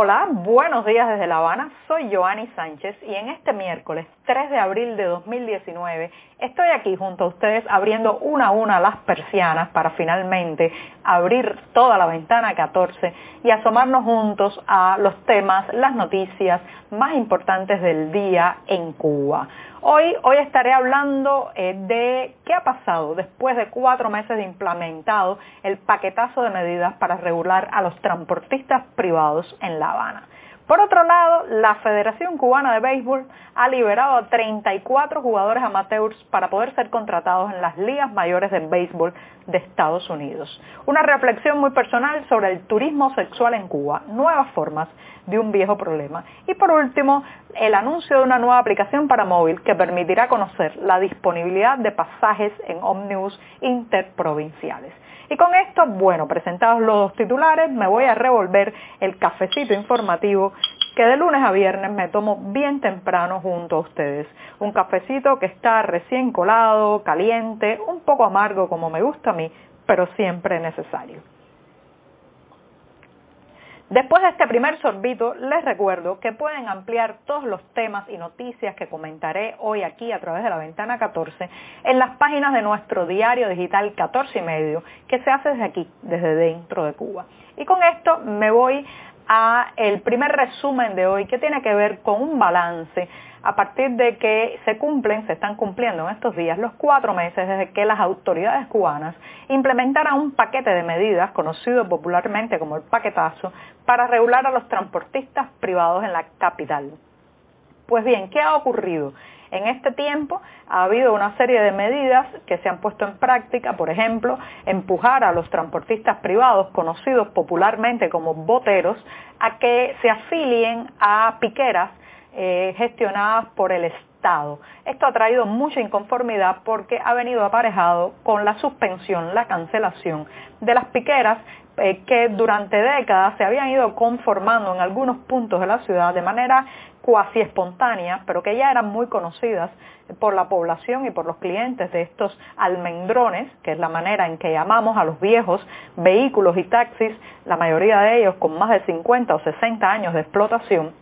Hola, buenos días desde La Habana. Soy Joanny Sánchez y en este miércoles 3 de abril de 2019 estoy aquí junto a ustedes abriendo una a una las persianas para finalmente abrir toda la ventana 14 y asomarnos juntos a los temas, las noticias más importantes del día en Cuba. Hoy, hoy estaré hablando eh, de qué ha pasado después de cuatro meses de implementado el paquetazo de medidas para regular a los transportistas privados en La Habana. Por otro lado, la Federación Cubana de Béisbol ha liberado a 34 jugadores amateurs para poder ser contratados en las ligas mayores de béisbol de Estados Unidos. Una reflexión muy personal sobre el turismo sexual en Cuba, nuevas formas de un viejo problema. Y por último, el anuncio de una nueva aplicación para móvil que permitirá conocer la disponibilidad de pasajes en ómnibus interprovinciales. Y con esto, bueno, presentados los dos titulares, me voy a revolver el cafecito informativo que de lunes a viernes me tomo bien temprano junto a ustedes. Un cafecito que está recién colado, caliente, un poco amargo como me gusta a mí, pero siempre necesario. Después de este primer sorbito, les recuerdo que pueden ampliar todos los temas y noticias que comentaré hoy aquí a través de la ventana 14 en las páginas de nuestro diario digital 14 y medio que se hace desde aquí, desde dentro de Cuba. Y con esto me voy a el primer resumen de hoy que tiene que ver con un balance a partir de que se cumplen, se están cumpliendo en estos días los cuatro meses desde que las autoridades cubanas implementaran un paquete de medidas conocido popularmente como el paquetazo para regular a los transportistas privados en la capital. Pues bien, ¿qué ha ocurrido? En este tiempo ha habido una serie de medidas que se han puesto en práctica, por ejemplo, empujar a los transportistas privados, conocidos popularmente como boteros, a que se afilien a piqueras eh, gestionadas por el Estado. Esto ha traído mucha inconformidad porque ha venido aparejado con la suspensión, la cancelación de las piqueras eh, que durante décadas se habían ido conformando en algunos puntos de la ciudad de manera cuasi espontánea, pero que ya eran muy conocidas por la población y por los clientes de estos almendrones, que es la manera en que llamamos a los viejos vehículos y taxis, la mayoría de ellos con más de 50 o 60 años de explotación,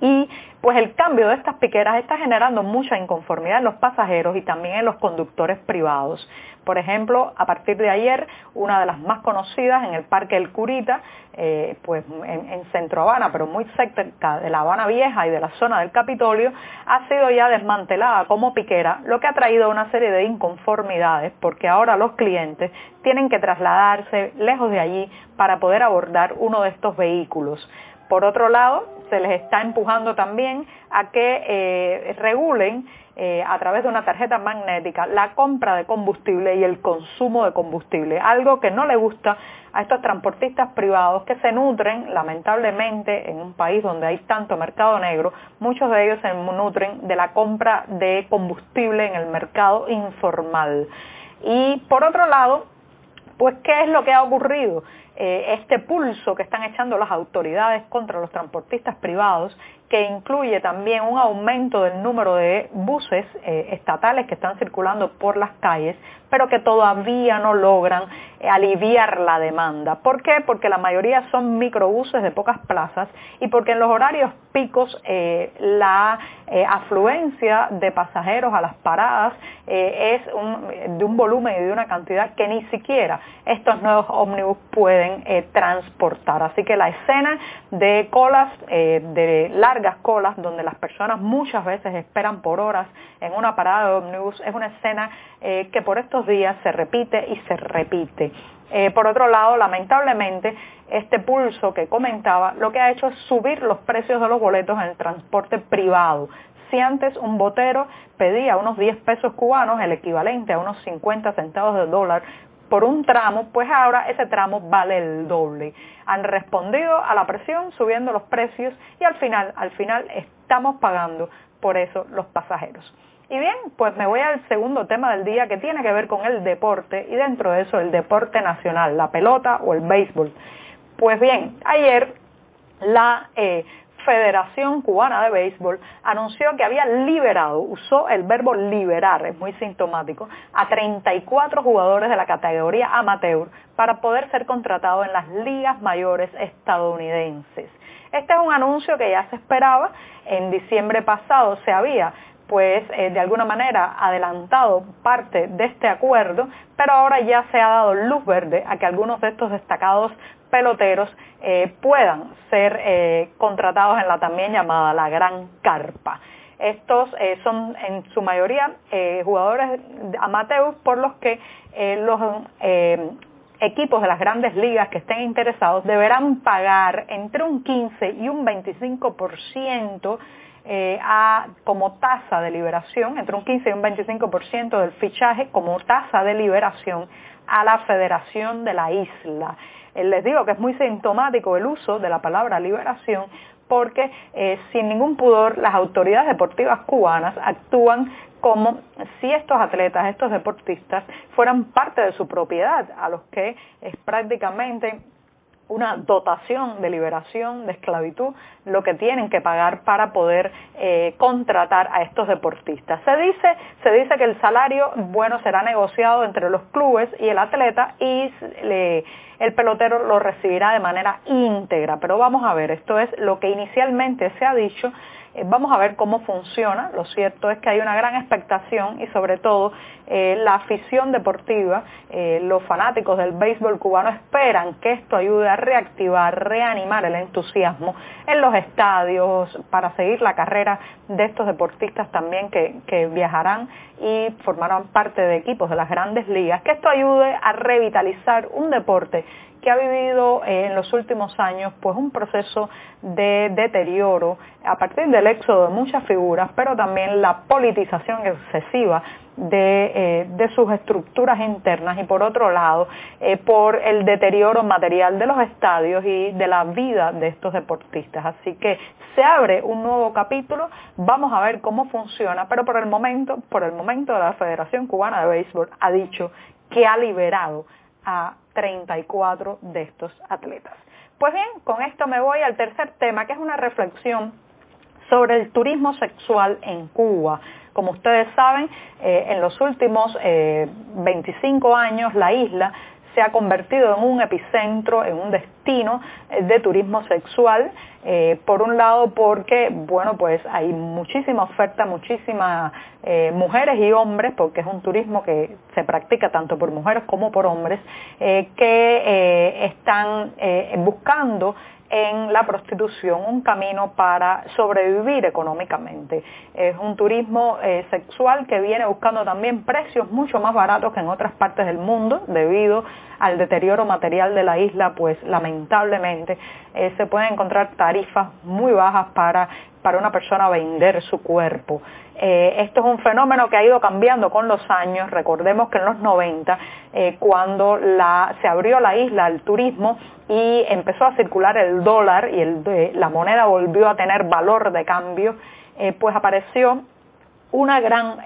y pues el cambio de estas piqueras está generando mucha inconformidad en los pasajeros y también en los conductores privados. Por ejemplo, a partir de ayer, una de las más conocidas en el Parque El Curita, eh, pues en, Centro Habana, pero muy cerca de la Habana Vieja y de la zona del Capitolio, ha sido ya desmantelada como piquera, lo que ha traído una serie de inconformidades, porque ahora los clientes tienen que trasladarse lejos de allí para poder abordar uno de estos vehículos. Por otro lado, se les está empujando también a que eh, regulen eh, a través de una tarjeta magnética la compra de combustible y el consumo de combustible, algo que no le gusta a estos transportistas privados que se nutren, lamentablemente, en un país donde hay tanto mercado negro, muchos de ellos se nutren de la compra de combustible en el mercado informal. Y por otro lado, pues, ¿qué es lo que ha ocurrido? Eh, este pulso que están echando las autoridades contra los transportistas privados, que incluye también un aumento del número de buses eh, estatales que están circulando por las calles, pero que todavía no logran aliviar la demanda. ¿Por qué? Porque la mayoría son microbuses de pocas plazas y porque en los horarios picos la afluencia de pasajeros a las paradas es de un volumen y de una cantidad que ni siquiera estos nuevos ómnibus pueden eh, transportar. Así que la escena de colas, eh, de largas colas, donde las personas muchas veces esperan por horas en una parada de ómnibus, es una escena eh, que por estos días se repite y se repite. Por otro lado, lamentablemente, este pulso que comentaba lo que ha hecho es subir los precios de los boletos en el transporte privado. Si antes un botero pedía unos 10 pesos cubanos, el equivalente a unos 50 centavos de dólar por un tramo, pues ahora ese tramo vale el doble. Han respondido a la presión subiendo los precios y al final, al final estamos pagando por eso los pasajeros. Y bien, pues me voy al segundo tema del día que tiene que ver con el deporte y dentro de eso el deporte nacional, la pelota o el béisbol. Pues bien, ayer la eh, Federación Cubana de Béisbol anunció que había liberado, usó el verbo liberar, es muy sintomático, a 34 jugadores de la categoría amateur para poder ser contratados en las ligas mayores estadounidenses. Este es un anuncio que ya se esperaba, en diciembre pasado se había pues eh, de alguna manera adelantado parte de este acuerdo, pero ahora ya se ha dado luz verde a que algunos de estos destacados peloteros eh, puedan ser eh, contratados en la también llamada la Gran Carpa. Estos son en su mayoría jugadores amateurs por los que los equipos de las grandes ligas que estén interesados deberán pagar entre un 15 y un 25% eh, a, como tasa de liberación, entre un 15 y un 25% del fichaje como tasa de liberación a la Federación de la Isla. Eh, les digo que es muy sintomático el uso de la palabra liberación porque eh, sin ningún pudor las autoridades deportivas cubanas actúan como si estos atletas, estos deportistas, fueran parte de su propiedad, a los que es prácticamente una dotación de liberación de esclavitud lo que tienen que pagar para poder eh, contratar a estos deportistas. Se dice, se dice que el salario bueno será negociado entre los clubes y el atleta y el pelotero lo recibirá de manera íntegra. Pero vamos a ver, esto es lo que inicialmente se ha dicho vamos a ver cómo funciona. Lo cierto es que hay una gran expectación y sobre todo eh, la afición deportiva, eh, los fanáticos del béisbol cubano esperan que esto ayude a reactivar, reanimar el entusiasmo en los estadios para seguir la carrera de estos deportistas también que viajarán y formarán parte de equipos de las grandes ligas, que esto ayude a revitalizar un deporte que ha vivido eh, en los últimos años pues un proceso de deterioro a partir del éxodo de muchas figuras, pero también la politización excesiva de, eh, de, sus estructuras internas y por otro lado eh, por el deterioro material de los estadios y de la vida de estos deportistas. Así que se abre un nuevo capítulo, vamos a ver cómo funciona, pero por el momento, por el momento la Federación Cubana de Béisbol ha dicho que ha liberado a 34 de estos atletas. Pues bien, con esto me voy al tercer tema, que es una reflexión sobre el turismo sexual en Cuba. Como ustedes saben, eh, en los últimos 25 eh, años la isla se ha convertido en un epicentro, en un destino eh, de turismo sexual. Eh, por un lado porque, bueno, pues hay muchísima oferta, muchísimas eh, mujeres y hombres, porque es un turismo que se practica tanto por mujeres como por hombres, que están buscando en la prostitución un camino para sobrevivir económicamente. Es un turismo eh, sexual que viene buscando también precios mucho más baratos que en otras partes del mundo debido al deterioro material de la isla, pues lamentablemente eh, se pueden encontrar tarifas muy bajas para, para una persona vender su cuerpo. Eh, esto es un fenómeno que ha ido cambiando con los años. Recordemos que en los 90, eh, cuando se abrió la isla al turismo y empezó a circular el dólar y la moneda volvió a tener valor de cambio, eh, pues apareció una gran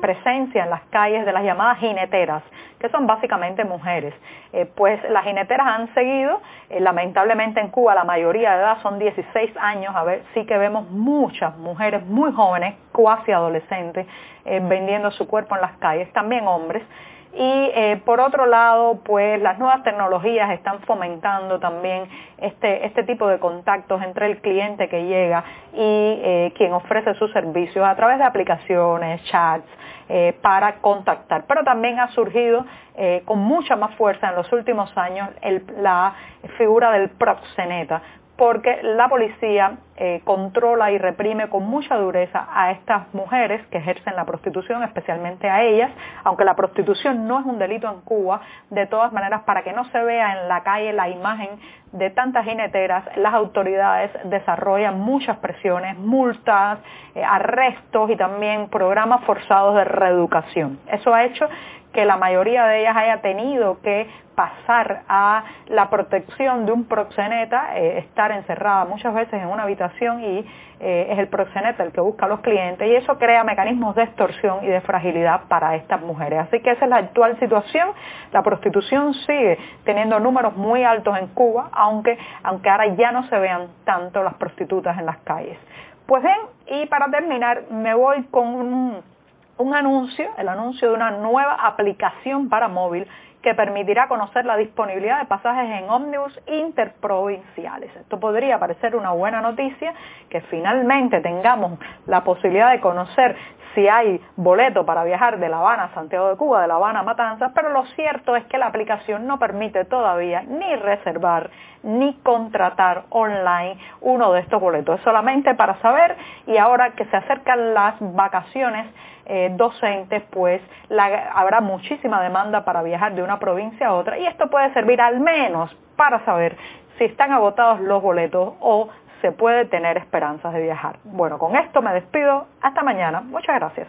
presencia en las calles de las llamadas jineteras, que son básicamente mujeres. Eh, pues las jineteras han seguido, eh, lamentablemente en Cuba la mayoría de edad son 16 años, a ver, sí que vemos muchas mujeres muy jóvenes, cuasi adolescentes, eh, vendiendo su cuerpo en las calles, también hombres. Y por otro lado, pues las nuevas tecnologías están fomentando también este, este tipo de contactos entre el cliente que llega y quien ofrece sus servicios a través de aplicaciones, chats, eh, para contactar. Pero también ha surgido eh, con mucha más fuerza en los últimos años la figura del proxeneta, porque la policía eh, controla y reprime con mucha dureza a estas mujeres que ejercen la prostitución, especialmente a ellas, aunque la prostitución no es un delito en Cuba, de todas maneras, para que no se vea en la calle la imagen de tantas jineteras, las autoridades desarrollan muchas presiones, multas, eh, arrestos y también programas forzados de reeducación. Eso ha hecho que la mayoría de ellas haya tenido que pasar a la protección de un proxeneta, eh, estar encerrada muchas veces en una habitación y eh, es el proxeneta el que busca a los clientes y eso crea mecanismos de extorsión y de fragilidad para estas mujeres. Así que esa es la actual situación. La prostitución sigue teniendo números muy altos en Cuba, aunque, aunque ahora ya no se vean tanto las prostitutas en las calles. Pues bien, y para terminar, me voy con un, un anuncio, el anuncio de una nueva aplicación para móvil que permitirá conocer la disponibilidad de pasajes en ómnibus interprovinciales. Esto podría parecer una buena noticia, que finalmente tengamos la posibilidad de conocer si hay boleto para viajar de La Habana a Santiago de Cuba, de La Habana a Matanzas, pero lo cierto es que la aplicación no permite todavía ni reservar ni contratar online uno de estos boletos. Es solamente para saber y ahora que se acercan las vacaciones eh, docentes, pues habrá muchísima demanda para viajar de una provincia a otra y esto puede servir al menos para saber si están agotados los boletos o se puede tener esperanzas de viajar. Bueno, con esto me despido. Hasta mañana. Muchas gracias.